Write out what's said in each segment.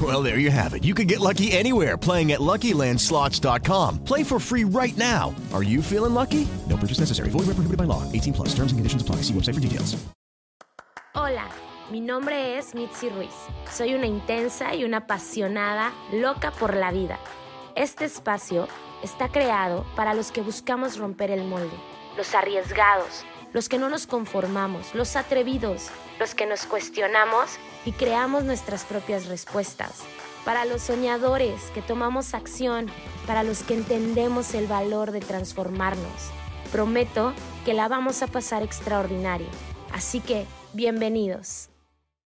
Well, there you have it. You can get lucky anywhere playing at LuckyLandSlots.com. Play for free right now. Are you feeling lucky? No purchase necessary. Void where prohibited by law. 18 plus. Terms and conditions apply. See website for details. Hola, mi nombre es Mitzi Ruiz. Soy una intensa y una apasionada loca por la vida. Este espacio está creado para los que buscamos romper el molde, los arriesgados, los que no nos conformamos, los atrevidos, los que nos cuestionamos y creamos nuestras propias respuestas. Para los soñadores que tomamos acción, para los que entendemos el valor de transformarnos. Prometo que la vamos a pasar extraordinario. Así que, bienvenidos.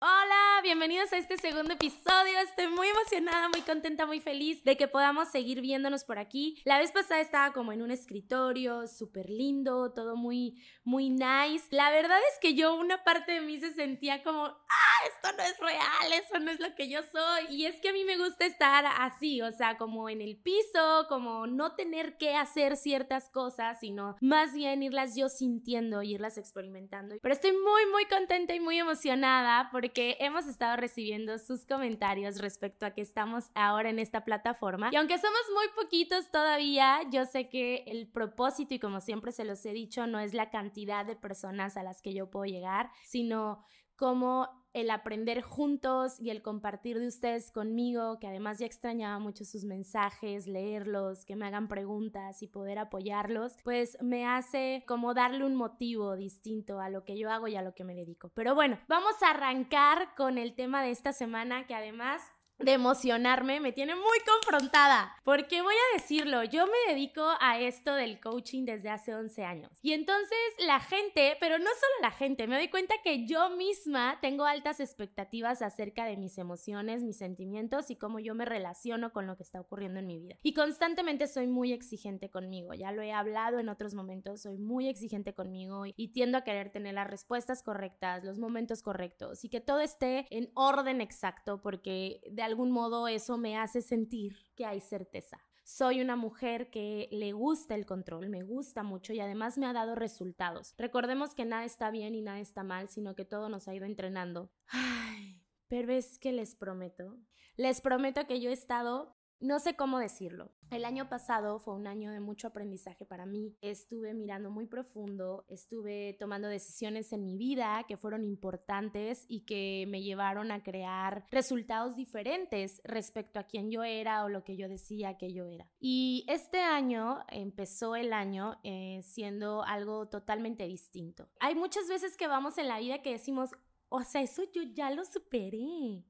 Hola, bienvenidos a este segundo episodio. Estoy muy emocionada, muy contenta, muy feliz de que podamos seguir viéndonos por aquí. La vez pasada estaba como en un escritorio, súper lindo, todo muy, muy nice. La verdad es que yo, una parte de mí se sentía como, ah, esto no es real, eso no es lo que yo soy. Y es que a mí me gusta estar así, o sea, como en el piso, como no tener que hacer ciertas cosas, sino más bien irlas yo sintiendo y irlas experimentando. Pero estoy muy, muy contenta y muy emocionada porque que hemos estado recibiendo sus comentarios respecto a que estamos ahora en esta plataforma. Y aunque somos muy poquitos todavía, yo sé que el propósito, y como siempre se los he dicho, no es la cantidad de personas a las que yo puedo llegar, sino como el aprender juntos y el compartir de ustedes conmigo, que además ya extrañaba mucho sus mensajes, leerlos, que me hagan preguntas y poder apoyarlos, pues me hace como darle un motivo distinto a lo que yo hago y a lo que me dedico. Pero bueno, vamos a arrancar con el tema de esta semana que además de emocionarme me tiene muy confrontada, porque voy a decirlo, yo me dedico a esto del coaching desde hace 11 años. Y entonces la gente, pero no solo la gente, me doy cuenta que yo misma tengo altas expectativas acerca de mis emociones, mis sentimientos y cómo yo me relaciono con lo que está ocurriendo en mi vida. Y constantemente soy muy exigente conmigo, ya lo he hablado en otros momentos, soy muy exigente conmigo y tiendo a querer tener las respuestas correctas, los momentos correctos y que todo esté en orden exacto porque de algún modo eso me hace sentir que hay certeza. Soy una mujer que le gusta el control, me gusta mucho y además me ha dado resultados. Recordemos que nada está bien y nada está mal, sino que todo nos ha ido entrenando. Ay, pero es que les prometo, les prometo que yo he estado no sé cómo decirlo. El año pasado fue un año de mucho aprendizaje para mí. Estuve mirando muy profundo, estuve tomando decisiones en mi vida que fueron importantes y que me llevaron a crear resultados diferentes respecto a quién yo era o lo que yo decía que yo era. Y este año empezó el año eh, siendo algo totalmente distinto. Hay muchas veces que vamos en la vida que decimos, o sea, eso yo ya lo superé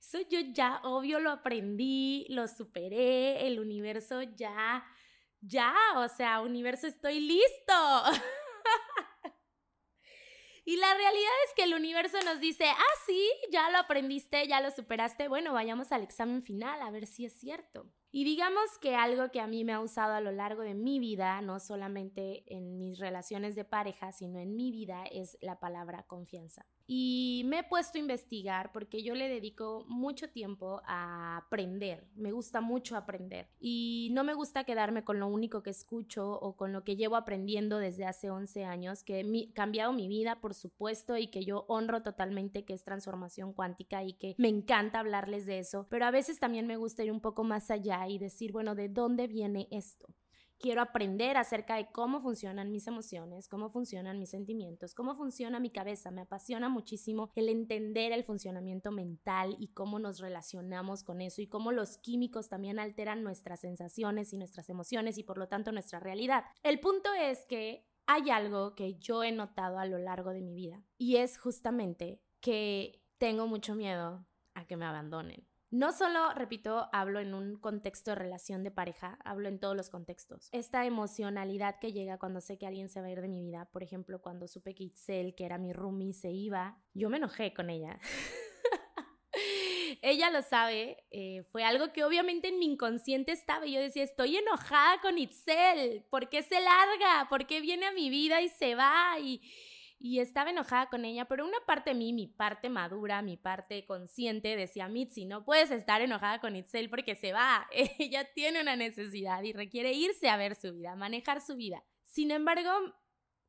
eso yo ya, obvio, lo aprendí, lo superé, el universo ya, ya, o sea, universo, estoy listo. Y la realidad es que el universo nos dice, ah, sí, ya lo aprendiste, ya lo superaste, bueno, vayamos al examen final a ver si es cierto. Y digamos que algo que a mí me ha usado a lo largo de mi vida, no solamente en mis relaciones de pareja, sino en mi vida, es la palabra confianza. Y me he puesto a investigar porque yo le dedico mucho tiempo a aprender. Me gusta mucho aprender. Y no me gusta quedarme con lo único que escucho o con lo que llevo aprendiendo desde hace 11 años, que he cambiado mi vida, por supuesto, y que yo honro totalmente, que es transformación cuántica y que me encanta hablarles de eso. Pero a veces también me gusta ir un poco más allá y decir, bueno, ¿de dónde viene esto? Quiero aprender acerca de cómo funcionan mis emociones, cómo funcionan mis sentimientos, cómo funciona mi cabeza. Me apasiona muchísimo el entender el funcionamiento mental y cómo nos relacionamos con eso y cómo los químicos también alteran nuestras sensaciones y nuestras emociones y por lo tanto nuestra realidad. El punto es que hay algo que yo he notado a lo largo de mi vida y es justamente que tengo mucho miedo a que me abandonen. No solo, repito, hablo en un contexto de relación de pareja, hablo en todos los contextos. Esta emocionalidad que llega cuando sé que alguien se va a ir de mi vida, por ejemplo, cuando supe que Itzel, que era mi roomie, se iba, yo me enojé con ella. ella lo sabe, eh, fue algo que obviamente en mi inconsciente estaba y yo decía, estoy enojada con Itzel, ¿por qué se larga? ¿Por qué viene a mi vida y se va? Y estaba enojada con ella, pero una parte de mí, mi parte madura, mi parte consciente, decía, Mitzi, no puedes estar enojada con Itzel porque se va, ella tiene una necesidad y requiere irse a ver su vida, manejar su vida. Sin embargo,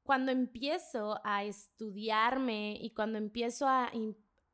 cuando empiezo a estudiarme y cuando empiezo a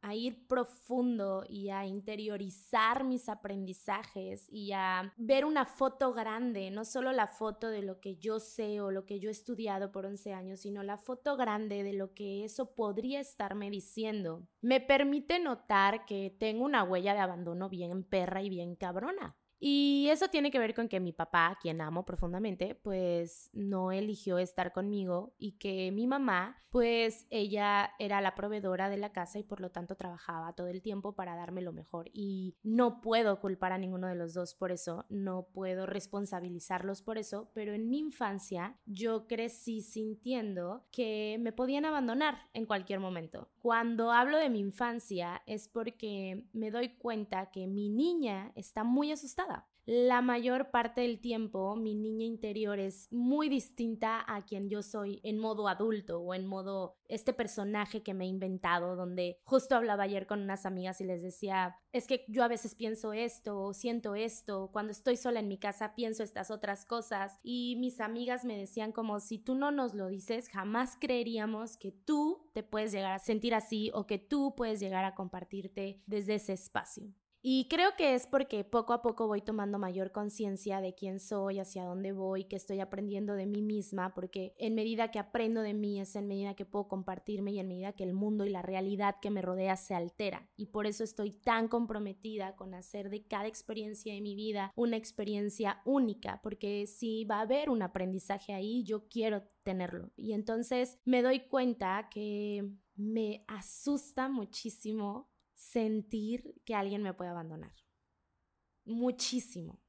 a ir profundo y a interiorizar mis aprendizajes y a ver una foto grande, no solo la foto de lo que yo sé o lo que yo he estudiado por 11 años, sino la foto grande de lo que eso podría estarme diciendo, me permite notar que tengo una huella de abandono bien perra y bien cabrona. Y eso tiene que ver con que mi papá, quien amo profundamente, pues no eligió estar conmigo y que mi mamá, pues ella era la proveedora de la casa y por lo tanto trabajaba todo el tiempo para darme lo mejor. Y no puedo culpar a ninguno de los dos por eso, no puedo responsabilizarlos por eso, pero en mi infancia yo crecí sintiendo que me podían abandonar en cualquier momento. Cuando hablo de mi infancia es porque me doy cuenta que mi niña está muy asustada. La mayor parte del tiempo mi niña interior es muy distinta a quien yo soy en modo adulto o en modo este personaje que me he inventado donde justo hablaba ayer con unas amigas y les decía, es que yo a veces pienso esto o siento esto, cuando estoy sola en mi casa pienso estas otras cosas y mis amigas me decían como si tú no nos lo dices, jamás creeríamos que tú te puedes llegar a sentir así o que tú puedes llegar a compartirte desde ese espacio. Y creo que es porque poco a poco voy tomando mayor conciencia de quién soy, hacia dónde voy, que estoy aprendiendo de mí misma, porque en medida que aprendo de mí es en medida que puedo compartirme y en medida que el mundo y la realidad que me rodea se altera. Y por eso estoy tan comprometida con hacer de cada experiencia de mi vida una experiencia única, porque si va a haber un aprendizaje ahí, yo quiero tenerlo. Y entonces me doy cuenta que me asusta muchísimo sentir que alguien me puede abandonar. Muchísimo.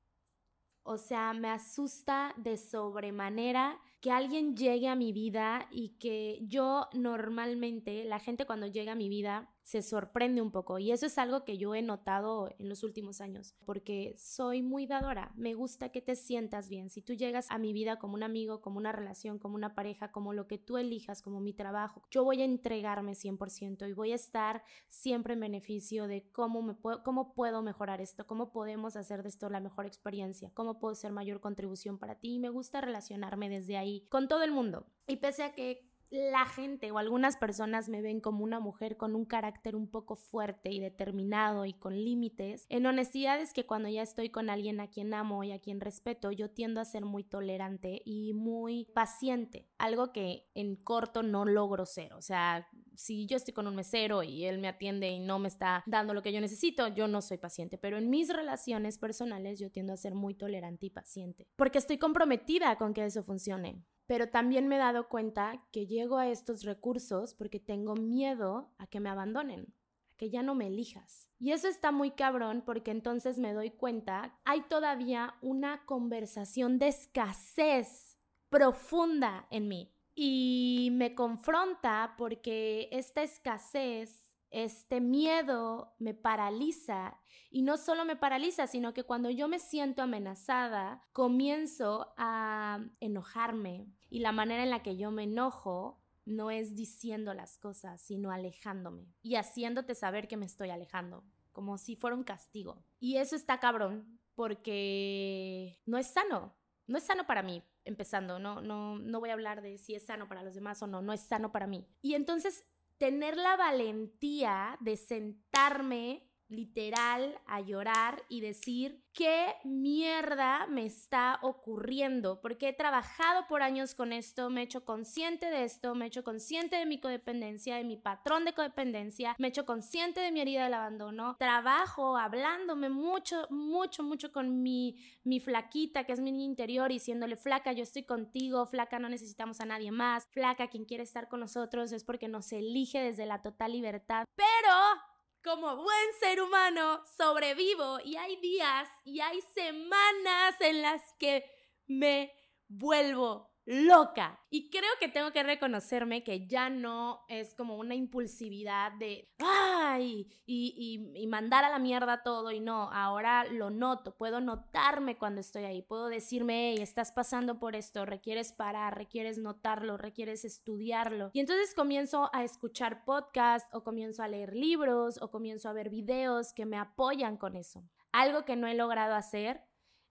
O sea, me asusta de sobremanera que alguien llegue a mi vida y que yo normalmente, la gente cuando llega a mi vida, se sorprende un poco. Y eso es algo que yo he notado en los últimos años porque soy muy dadora, me gusta que te sientas bien, si tú llegas a mi vida como un amigo, como una relación, como una pareja, como lo que tú elijas, como mi trabajo, yo voy a entregarme 100% y voy a estar siempre en beneficio de cómo, me puedo, cómo puedo mejorar esto, cómo podemos hacer de esto la mejor experiencia, cómo puedo ser mayor contribución para ti. Y me gusta relacionarme desde ahí con todo el mundo. Y pese a que la gente o algunas personas me ven como una mujer con un carácter un poco fuerte y determinado y con límites. En honestidad es que cuando ya estoy con alguien a quien amo y a quien respeto, yo tiendo a ser muy tolerante y muy paciente, algo que en corto no logro ser. O sea, si yo estoy con un mesero y él me atiende y no me está dando lo que yo necesito, yo no soy paciente, pero en mis relaciones personales yo tiendo a ser muy tolerante y paciente, porque estoy comprometida con que eso funcione pero también me he dado cuenta que llego a estos recursos porque tengo miedo a que me abandonen, a que ya no me elijas. Y eso está muy cabrón porque entonces me doy cuenta, hay todavía una conversación de escasez profunda en mí. Y me confronta porque esta escasez este miedo me paraliza y no solo me paraliza, sino que cuando yo me siento amenazada, comienzo a enojarme y la manera en la que yo me enojo no es diciendo las cosas, sino alejándome y haciéndote saber que me estoy alejando, como si fuera un castigo. Y eso está cabrón porque no es sano, no es sano para mí, empezando, no, no, no voy a hablar de si es sano para los demás o no, no es sano para mí. Y entonces tener la valentía de sentarme literal a llorar y decir qué mierda me está ocurriendo, porque he trabajado por años con esto, me he hecho consciente de esto, me he hecho consciente de mi codependencia, de mi patrón de codependencia, me he hecho consciente de mi herida del abandono, trabajo hablándome mucho, mucho, mucho con mi, mi flaquita, que es mi niña interior, diciéndole, flaca, yo estoy contigo, flaca, no necesitamos a nadie más, flaca, quien quiere estar con nosotros es porque nos elige desde la total libertad, pero como buen ser humano, sobrevivo y hay días y hay semanas en las que me vuelvo loca. Y creo que tengo que reconocerme que ya no es como una impulsividad de, ay, y, mandar a la mierda todo y no, ahora lo noto, puedo notarme cuando estoy ahí, puedo decirme, hey, estás pasando por esto, requieres parar, requieres notarlo, requieres estudiarlo. Y entonces comienzo a escuchar podcasts o comienzo a leer libros o comienzo a ver videos que me apoyan con eso. Algo que no he logrado hacer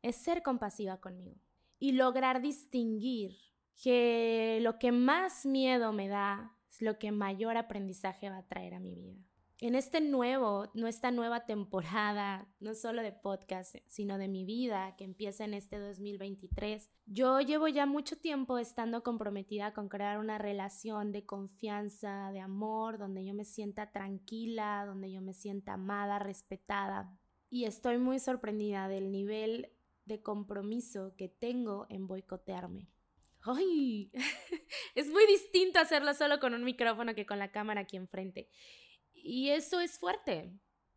es ser compasiva conmigo y lograr distinguir que lo que más miedo me da es lo que mayor aprendizaje va a traer a mi vida. En este nuevo, esta nueva temporada, no solo de podcast, sino de mi vida que empieza en este 2023, yo llevo ya mucho tiempo estando comprometida con crear una relación de confianza, de amor, donde yo me sienta tranquila, donde yo me sienta amada, respetada. Y estoy muy sorprendida del nivel de compromiso que tengo en boicotearme. ¡Ay! es muy distinto hacerlo solo con un micrófono que con la cámara aquí enfrente. Y eso es fuerte,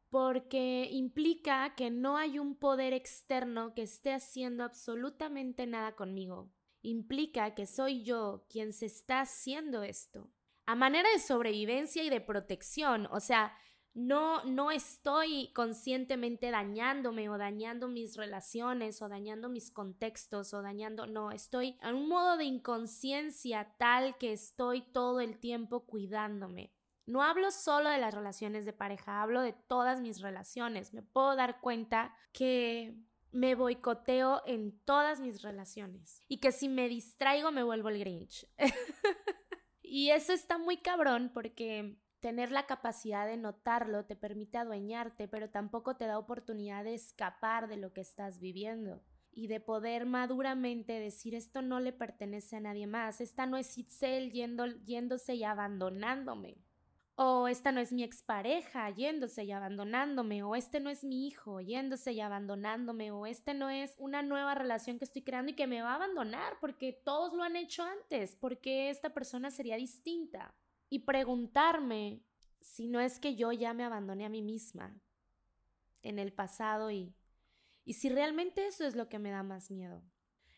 porque implica que no hay un poder externo que esté haciendo absolutamente nada conmigo. Implica que soy yo quien se está haciendo esto. A manera de sobrevivencia y de protección, o sea, no, no estoy conscientemente dañándome o dañando mis relaciones o dañando mis contextos o dañando, no, estoy en un modo de inconsciencia tal que estoy todo el tiempo cuidándome. No hablo solo de las relaciones de pareja, hablo de todas mis relaciones. Me puedo dar cuenta que me boicoteo en todas mis relaciones y que si me distraigo me vuelvo el Grinch. y eso está muy cabrón porque Tener la capacidad de notarlo te permite adueñarte, pero tampoco te da oportunidad de escapar de lo que estás viviendo y de poder maduramente decir esto no le pertenece a nadie más, esta no es Itzel yéndose y abandonándome, o esta no es mi expareja yéndose y abandonándome, o este no es mi hijo yéndose y abandonándome, o este no es una nueva relación que estoy creando y que me va a abandonar porque todos lo han hecho antes, porque esta persona sería distinta y preguntarme si no es que yo ya me abandoné a mí misma en el pasado y, y si realmente eso es lo que me da más miedo.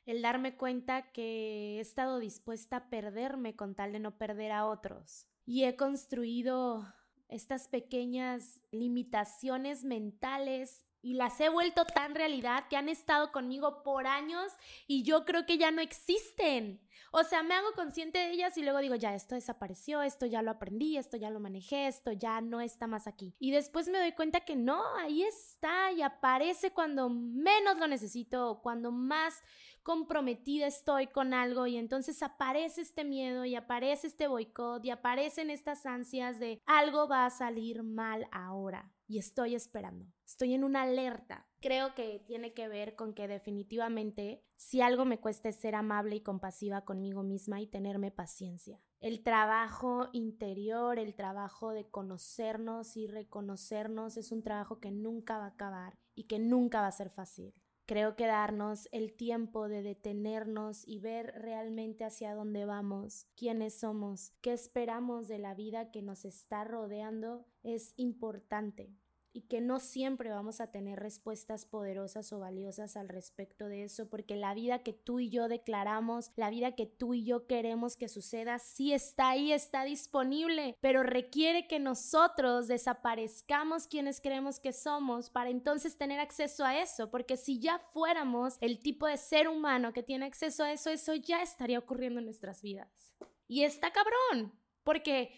El darme cuenta que he estado dispuesta a perderme con tal de no perder a otros. Y he construido estas pequeñas limitaciones mentales y las he vuelto tan realidad que han estado conmigo por años y yo creo que ya no existen. O sea, me hago consciente de ellas y luego digo, ya, esto desapareció, esto ya lo aprendí, esto ya lo manejé, esto ya no está más aquí. Y después me doy cuenta que no, ahí está y aparece cuando menos lo necesito, cuando más comprometida estoy con algo y entonces aparece este miedo y aparece este boicot y aparecen estas ansias de algo va a salir mal ahora y estoy esperando. Estoy en una alerta. Creo que tiene que ver con que definitivamente si algo me cuesta es ser amable y compasiva conmigo misma y tenerme paciencia. El trabajo interior, el trabajo de conocernos y reconocernos es un trabajo que nunca va a acabar y que nunca va a ser fácil. Creo que darnos el tiempo de detenernos y ver realmente hacia dónde vamos, quiénes somos, qué esperamos de la vida que nos está rodeando es importante y que no siempre vamos a tener respuestas poderosas o valiosas al respecto de eso, porque la vida que tú y yo declaramos, la vida que tú y yo queremos que suceda, sí está ahí, está disponible, pero requiere que nosotros desaparezcamos quienes creemos que somos para entonces tener acceso a eso, porque si ya fuéramos el tipo de ser humano que tiene acceso a eso, eso ya estaría ocurriendo en nuestras vidas. Y está cabrón, porque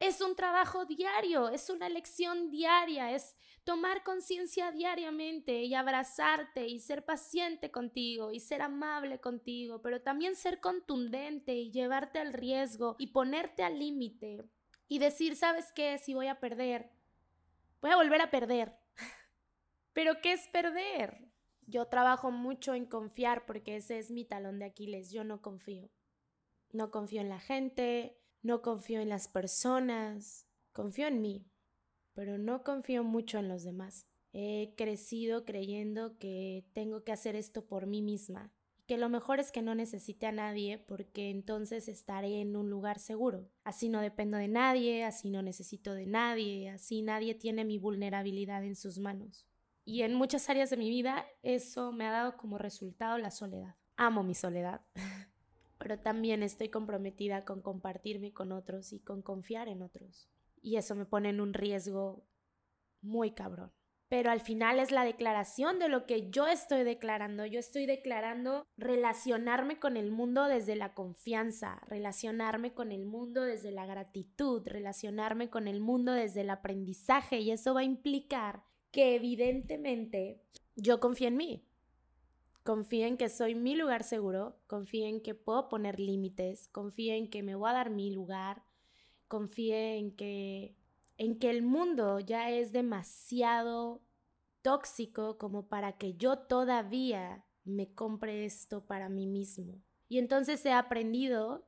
es un trabajo diario, es una lección diaria, es tomar conciencia diariamente y abrazarte y ser paciente contigo y ser amable contigo, pero también ser contundente y llevarte al riesgo y ponerte al límite y decir, ¿sabes qué? Si voy a perder, voy a volver a perder. Pero ¿qué es perder? Yo trabajo mucho en confiar porque ese es mi talón de Aquiles. Yo no confío. No confío en la gente, no confío en las personas, confío en mí, pero no confío mucho en los demás. He crecido creyendo que tengo que hacer esto por mí misma que lo mejor es que no necesite a nadie porque entonces estaré en un lugar seguro. Así no dependo de nadie, así no necesito de nadie, así nadie tiene mi vulnerabilidad en sus manos. Y en muchas áreas de mi vida eso me ha dado como resultado la soledad. Amo mi soledad, pero también estoy comprometida con compartirme con otros y con confiar en otros. Y eso me pone en un riesgo muy cabrón pero al final es la declaración de lo que yo estoy declarando. Yo estoy declarando relacionarme con el mundo desde la confianza, relacionarme con el mundo desde la gratitud, relacionarme con el mundo desde el aprendizaje y eso va a implicar que evidentemente yo confío en mí. Confío en que soy mi lugar seguro, confío en que puedo poner límites, confío en que me voy a dar mi lugar, confío en que en que el mundo ya es demasiado tóxico como para que yo todavía me compre esto para mí mismo. Y entonces he aprendido,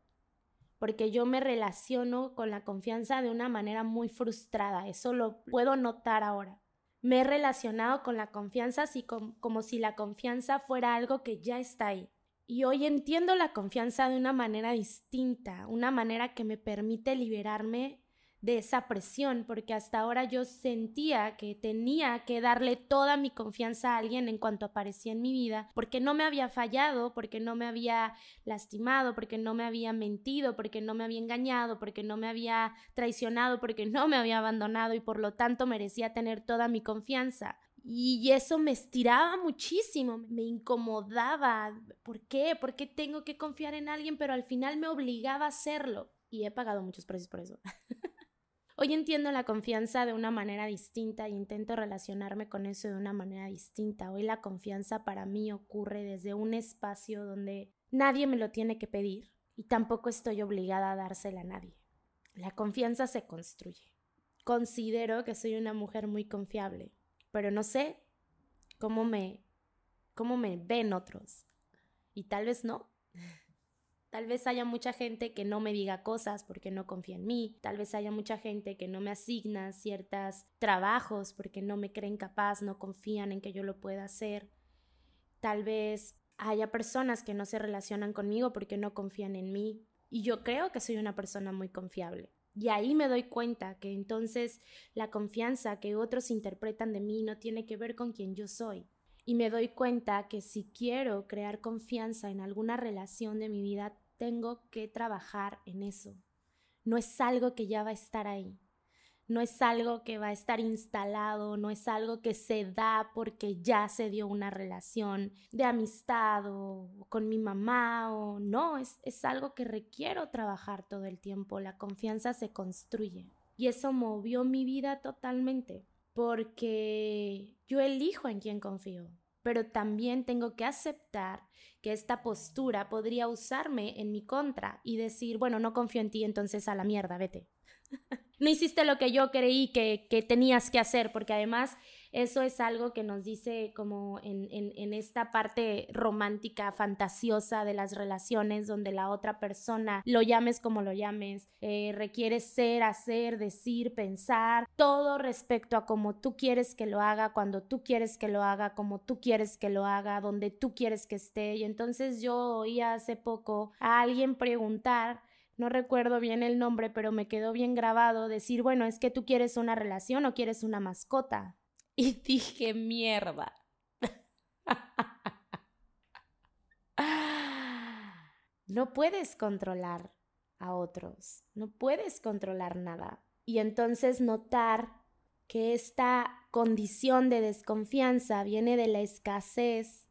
porque yo me relaciono con la confianza de una manera muy frustrada, eso lo puedo notar ahora. Me he relacionado con la confianza así como, como si la confianza fuera algo que ya está ahí. Y hoy entiendo la confianza de una manera distinta, una manera que me permite liberarme de esa presión, porque hasta ahora yo sentía que tenía que darle toda mi confianza a alguien en cuanto aparecía en mi vida, porque no me había fallado, porque no me había lastimado, porque no me había mentido, porque no me había engañado, porque no me había traicionado, porque no me había abandonado y por lo tanto merecía tener toda mi confianza. Y eso me estiraba muchísimo, me incomodaba. ¿Por qué? ¿Por qué tengo que confiar en alguien? Pero al final me obligaba a hacerlo. Y he pagado muchos precios por eso. Hoy entiendo la confianza de una manera distinta e intento relacionarme con eso de una manera distinta. Hoy la confianza para mí ocurre desde un espacio donde nadie me lo tiene que pedir y tampoco estoy obligada a dársela a nadie. La confianza se construye. Considero que soy una mujer muy confiable, pero no sé cómo me cómo me ven otros. Y tal vez no. Tal vez haya mucha gente que no me diga cosas porque no confía en mí. Tal vez haya mucha gente que no me asigna ciertos trabajos porque no me creen capaz, no confían en que yo lo pueda hacer. Tal vez haya personas que no se relacionan conmigo porque no confían en mí. Y yo creo que soy una persona muy confiable. Y ahí me doy cuenta que entonces la confianza que otros interpretan de mí no tiene que ver con quien yo soy, y me doy cuenta que si quiero crear confianza en alguna relación de mi vida, tengo que trabajar en eso. No es algo que ya va a estar ahí. No es algo que va a estar instalado, no es algo que se da porque ya se dio una relación de amistad o con mi mamá o no, es, es algo que requiero trabajar todo el tiempo. La confianza se construye y eso movió mi vida totalmente porque yo elijo en quién confío, pero también tengo que aceptar que esta postura podría usarme en mi contra y decir, bueno, no confío en ti, entonces a la mierda, vete. no hiciste lo que yo creí que, que tenías que hacer, porque además eso es algo que nos dice como en, en, esta parte romántica, fantasiosa de las relaciones, donde la otra persona, lo llames como lo llames, eh, requiere ser, hacer, decir, pensar, todo respecto a cómo tú quieres que lo haga, cuando tú quieres que lo haga, como tú quieres que lo haga, donde tú quieres que esté. Y entonces yo oí hace poco a alguien preguntar, no recuerdo bien el nombre, pero me quedó bien grabado decir, bueno, es que tú quieres una relación o quieres una mascota. Y dije, mierda. no puedes controlar a otros, no puedes controlar nada. Y entonces notar que esta condición de desconfianza viene de la escasez,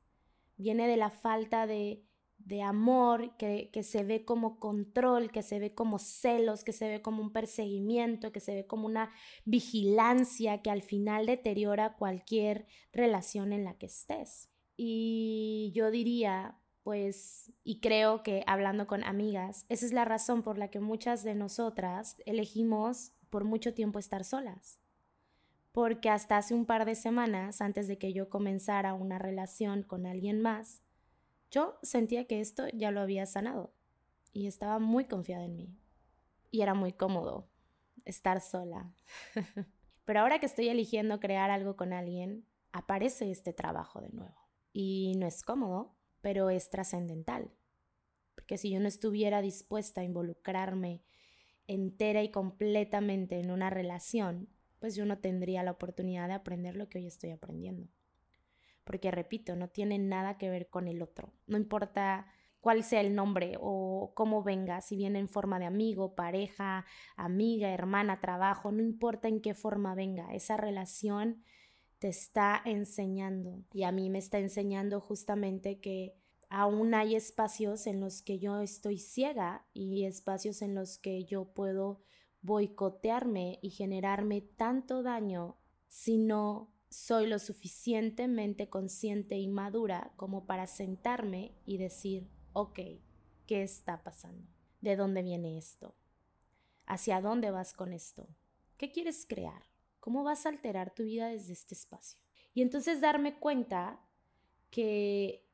viene de la falta de de amor que, que, se ve como control, que se ve como celos, que se ve como un perseguimiento, que se ve como una vigilancia que al final deteriora cualquier relación en la que estés. Y yo diría, pues, y creo que hablando con amigas, esa es la razón por la que muchas de nosotras elegimos por mucho tiempo estar solas porque hasta hace un par de semanas, antes de que yo comenzara una relación con alguien más, yo sentía que esto ya lo había sanado y estaba muy confiada en mí. Y era muy cómodo estar sola. Pero ahora que estoy eligiendo crear algo con alguien, aparece este trabajo de nuevo. Y no es cómodo, pero es trascendental. Porque si yo no estuviera dispuesta a involucrarme entera y completamente en una relación, pues yo no tendría la oportunidad de aprender lo que hoy estoy aprendiendo. Porque, repito, no tiene nada que ver con el otro. No importa cuál sea el nombre o cómo venga, si viene en forma de amigo, pareja, amiga, hermana, trabajo, no importa en qué forma venga, esa relación te está enseñando y a mí me está enseñando justamente que aún hay espacios en los que yo estoy ciega y espacios en los que yo puedo boicotearme y generarme tanto daño si no soy lo suficientemente consciente y madura como para sentarme y decir, ok, ¿qué está pasando? ¿De dónde viene esto? ¿Hacia dónde vas con esto? ¿Qué quieres crear? ¿Cómo vas a alterar tu vida desde este espacio? Y entonces darme cuenta que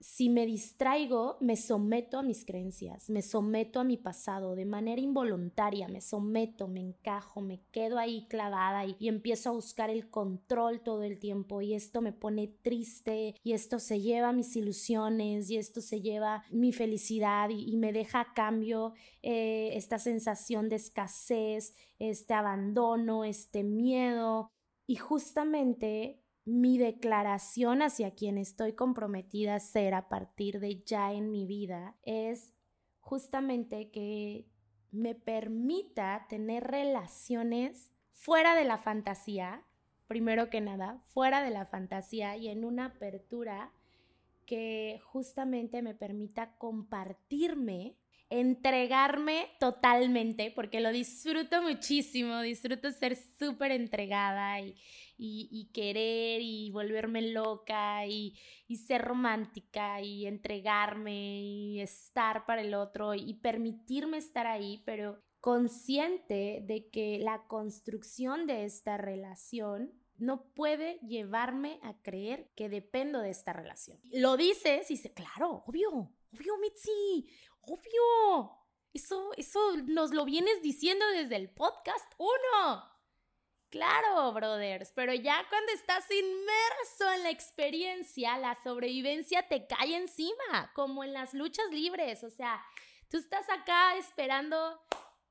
si me distraigo, me someto a mis creencias, me someto a mi pasado de manera involuntaria, me someto, me encajo, me quedo ahí clavada y, empiezo a buscar el control todo el tiempo y esto me pone triste y esto se lleva mis ilusiones y esto se lleva mi felicidad y, me deja a cambio eh, esta sensación de escasez, este abandono, este miedo. Y justamente mi declaración hacia quien estoy comprometida a ser a partir de ya en mi vida es justamente que me permita tener relaciones fuera de la fantasía, primero que nada, fuera de la fantasía y en una apertura que justamente me permita compartirme entregarme totalmente, porque lo disfruto muchísimo, disfruto ser súper entregada y, y, querer y volverme loca y, ser romántica y entregarme y estar para el otro y permitirme estar ahí, pero consciente de que la construcción de esta relación no puede llevarme a creer que dependo de esta relación. Lo dices y dice, claro, obvio, obvio, Mitzi, Obvio. Eso, eso nos lo vienes diciendo desde el podcast uno. Claro, brothers, pero ya cuando estás inmerso en la experiencia, la sobrevivencia te cae encima, como en las luchas libres. O sea, tú estás acá esperando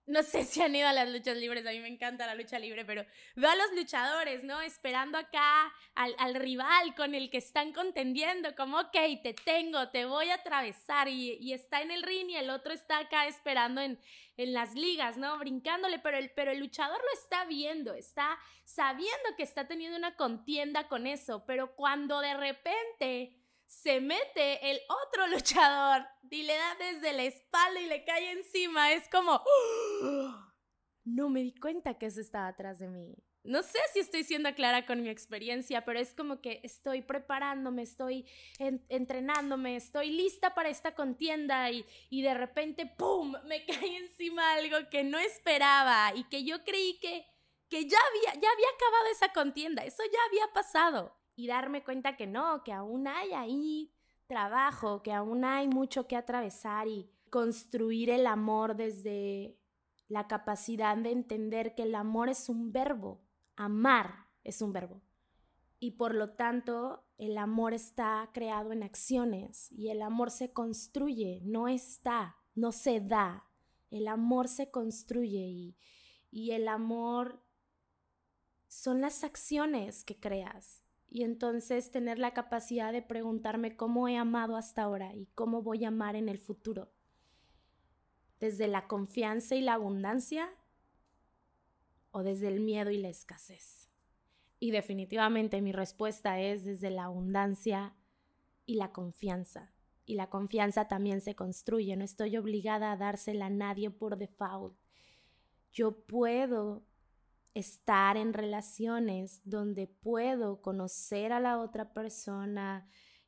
no sé si han ido a las luchas libres, a mí me encanta la lucha libre, pero veo a los luchadores, ¿no? Esperando acá al, rival con el que están contendiendo, como, ok, te tengo, te voy a atravesar, y, está en el ring y el otro está acá esperando en, en las ligas, ¿no? Brincándole, pero el, pero el luchador lo está viendo, está sabiendo que está teniendo una contienda con eso, pero cuando de repente se mete el otro luchador y le da desde la espalda y le cae encima. Es como, no me di cuenta que eso estaba atrás de mí. No sé si estoy siendo clara con mi experiencia, pero es como que estoy preparándome, estoy entrenándome, estoy lista para esta contienda y, y de repente, ¡pum!, me cae encima algo que no esperaba y que yo creí que, que ya, había, ya había acabado esa contienda, eso ya había pasado y darme cuenta que no, que aún hay ahí trabajo, que aún hay mucho que atravesar y construir el amor desde la capacidad de entender que el amor es un verbo, amar es un verbo. Y por lo tanto, el amor está creado en acciones y el amor se construye, no está, no se da. El amor se construye y, y el amor son las acciones que creas y entonces tener la capacidad de preguntarme cómo he amado hasta ahora y cómo voy a amar en el futuro. Desde la confianza y la abundancia o desde el miedo y la escasez. Y definitivamente mi respuesta es desde la abundancia y la confianza. Y la confianza también se construye, no estoy obligada a dársela a nadie por default. Yo puedo estar en relaciones donde puedo conocer a la otra persona,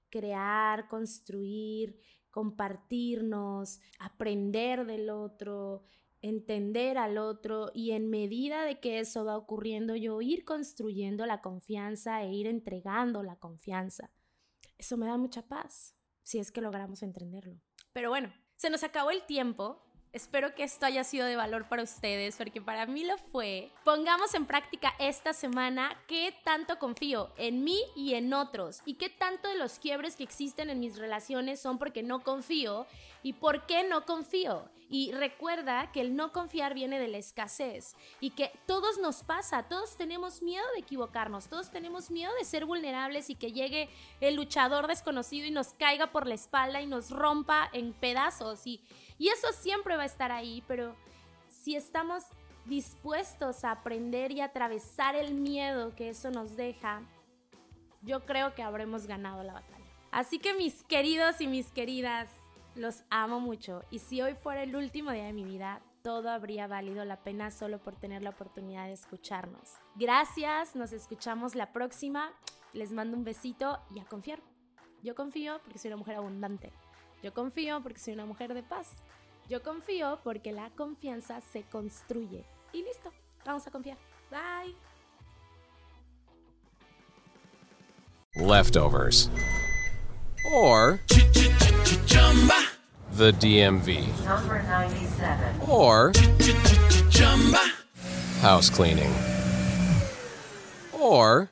crear, construir, compartirnos, aprender del otro, entender al otro y en medida de que eso va ocurriendo, yo ir construyendo la confianza e ir entregando la confianza. Eso me da mucha paz, si es que logramos entenderlo. Pero bueno, se nos acabó el tiempo. Espero que esto haya sido de valor para ustedes, porque para mí lo fue. Pongamos en práctica esta semana qué tanto confío en mí y en otros, y qué tanto de los quiebres que existen en mis relaciones son porque no confío y por qué no confío. Y recuerda que el no confiar viene de la escasez y que todos nos pasa, todos tenemos miedo de equivocarnos, todos tenemos miedo de ser vulnerables y que llegue el luchador desconocido y nos caiga por la espalda y nos rompa en pedazos. Y, y eso siempre va a estar ahí, pero si estamos dispuestos a aprender y atravesar el miedo que eso nos deja, yo creo que habremos ganado la batalla. Así que mis queridos y mis queridas, los amo mucho y si hoy fuera el último día de mi vida, todo habría valido la pena solo por tener la oportunidad de escucharnos. Gracias, nos escuchamos la próxima. Les mando un besito y a confiar. Yo confío porque soy una mujer abundante. Yo confío porque soy una mujer de paz. Yo confío porque la confianza se construye. Y listo, vamos a confiar. Bye. Leftovers. Or the DMV. Number 97. Or house cleaning. Or